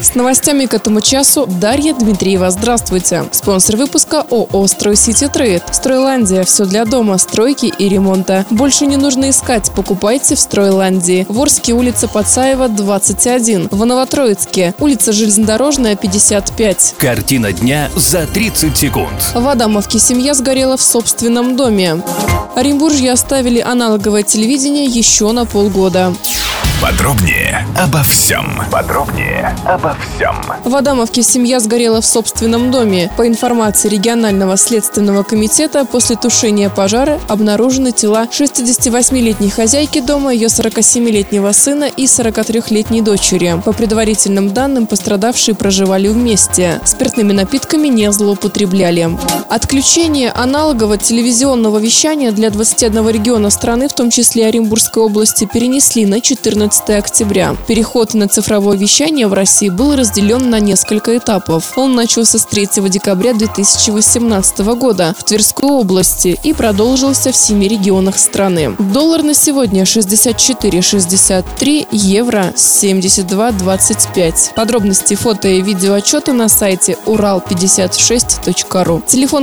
С новостями к этому часу Дарья Дмитриева. Здравствуйте. Спонсор выпуска ООО «Стройсити Трейд». Стройландия. Все для дома, стройки и ремонта. Больше не нужно искать. Покупайте в Стройландии. Ворске, улица Пацаева, 21. В Новотроицке. Улица Железнодорожная, 55. Картина дня за 30 секунд. В Адамовке семья сгорела в собственном доме. Оренбуржье оставили аналоговое телевидение еще на полгода. Подробнее обо всем. Подробнее обо всем. В Адамовке семья сгорела в собственном доме. По информации регионального следственного комитета, после тушения пожара обнаружены тела 68-летней хозяйки дома, ее 47-летнего сына и 43-летней дочери. По предварительным данным, пострадавшие проживали вместе. Спиртными напитками не злоупотребляли. Отключение аналогового телевизионного вещания для 21 региона страны, в том числе Оренбургской области, перенесли на 14 октября. Переход на цифровое вещание в России был разделен на несколько этапов. Он начался с 3 декабря 2018 года в Тверской области и продолжился в семи регионах страны. Доллар на сегодня 64,63, евро 72,25. Подробности фото и видеоотчеты на сайте урал56.ру.